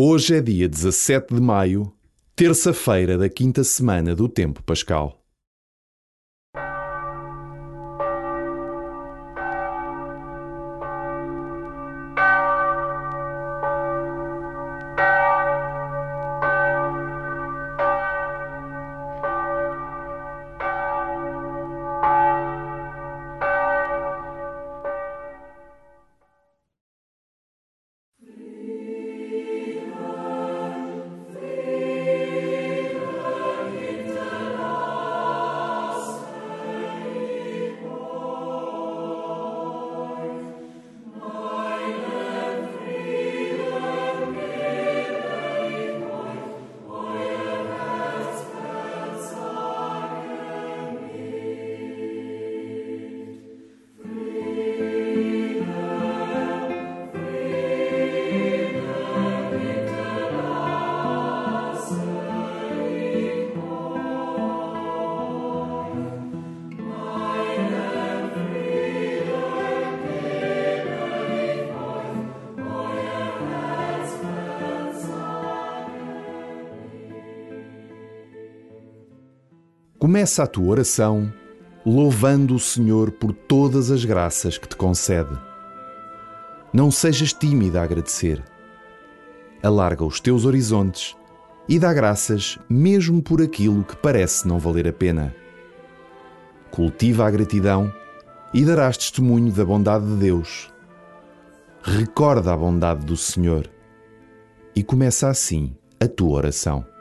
Hoje é dia 17 de maio, terça-feira da quinta semana do Tempo Pascal. Começa a tua oração louvando o Senhor por todas as graças que te concede. Não sejas tímida a agradecer. Alarga os teus horizontes e dá graças mesmo por aquilo que parece não valer a pena. Cultiva a gratidão e darás testemunho da bondade de Deus. Recorda a bondade do Senhor e começa assim a tua oração.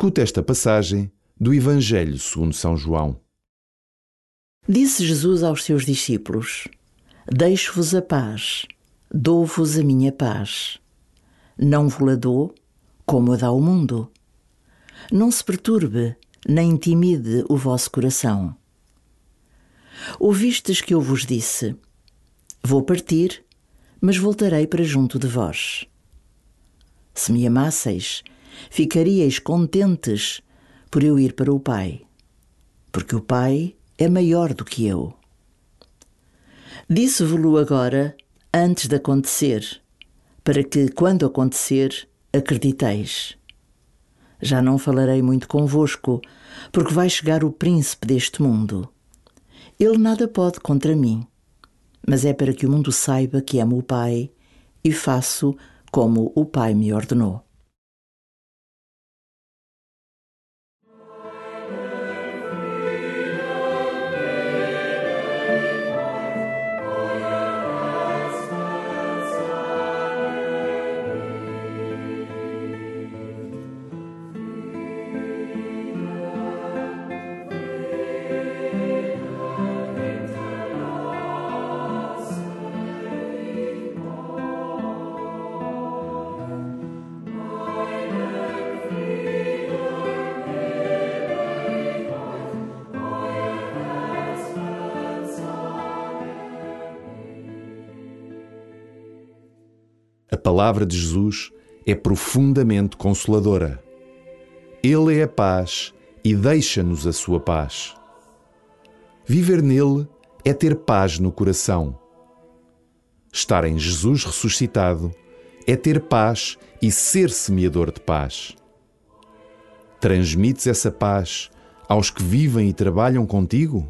Escuta esta passagem do Evangelho segundo São João. Disse Jesus aos seus discípulos: Deixo-vos a paz, dou-vos a minha paz. Não vos a dou como a dá o mundo. Não se perturbe, nem intimide o vosso coração. Ouvistes que eu vos disse: Vou partir, mas voltarei para junto de vós. Se me amasseis, ficaríeis contentes por eu ir para o Pai, porque o Pai é maior do que eu. Disse-vos-lo agora antes de acontecer, para que, quando acontecer, acrediteis. Já não falarei muito convosco, porque vai chegar o príncipe deste mundo. Ele nada pode contra mim, mas é para que o mundo saiba que amo o Pai e faço como o Pai me ordenou. Palavra de Jesus é profundamente consoladora. Ele é a paz e deixa-nos a sua paz. Viver nele é ter paz no coração. Estar em Jesus ressuscitado é ter paz e ser semeador de paz. Transmites essa paz aos que vivem e trabalham contigo?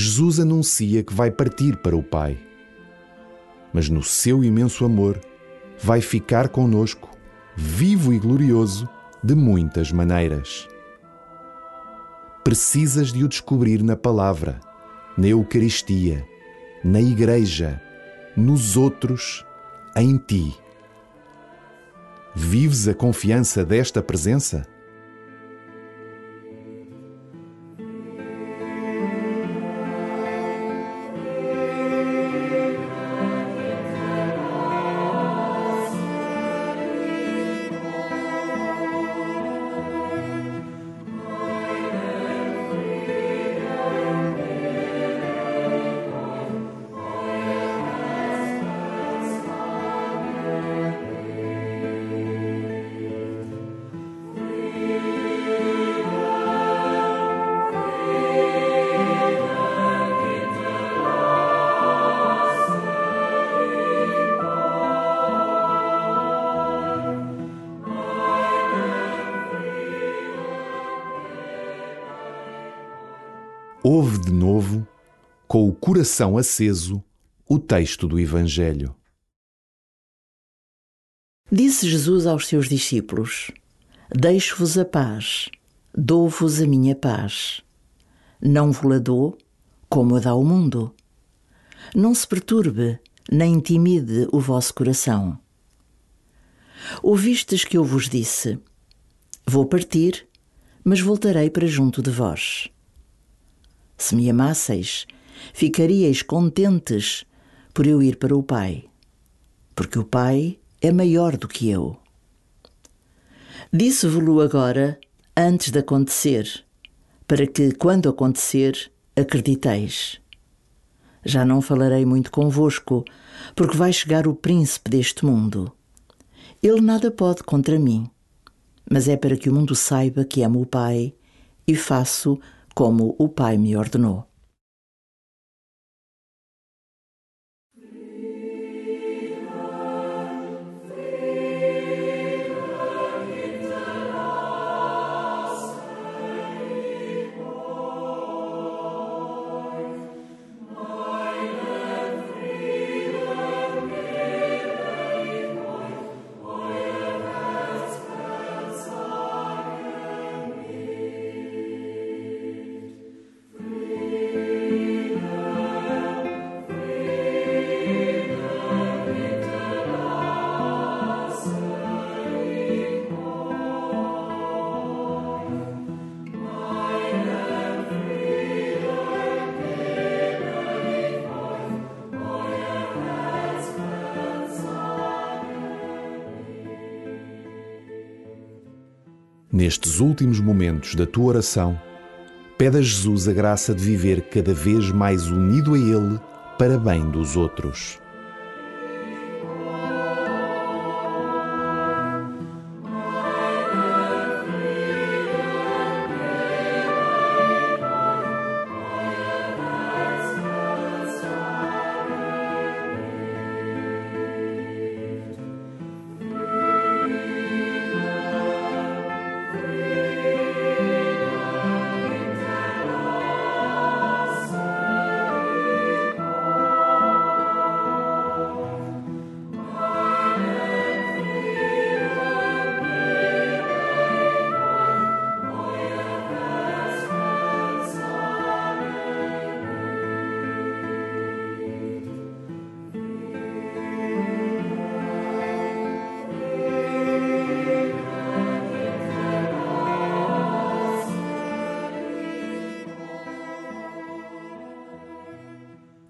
Jesus anuncia que vai partir para o Pai, mas no seu imenso amor vai ficar conosco, vivo e glorioso, de muitas maneiras. Precisas de o descobrir na palavra, na Eucaristia, na Igreja, nos outros, em ti. Vives a confiança desta presença? Com o coração aceso, o texto do Evangelho. Disse Jesus aos seus discípulos: Deixo-vos a paz, dou-vos a minha paz. Não vos la dou como a dá o mundo. Não se perturbe, nem intimide o vosso coração. Ouvistes que eu vos disse: Vou partir, mas voltarei para junto de vós. Se me amasseis, ficaríeis contentes por eu ir para o Pai, porque o Pai é maior do que eu. Disse-vos-lo agora, antes de acontecer, para que, quando acontecer, acrediteis. Já não falarei muito convosco, porque vai chegar o príncipe deste mundo. Ele nada pode contra mim, mas é para que o mundo saiba que amo o Pai e faço como o Pai me ordenou. Nestes últimos momentos da tua oração, pede a Jesus a graça de viver cada vez mais unido a Ele para bem dos outros.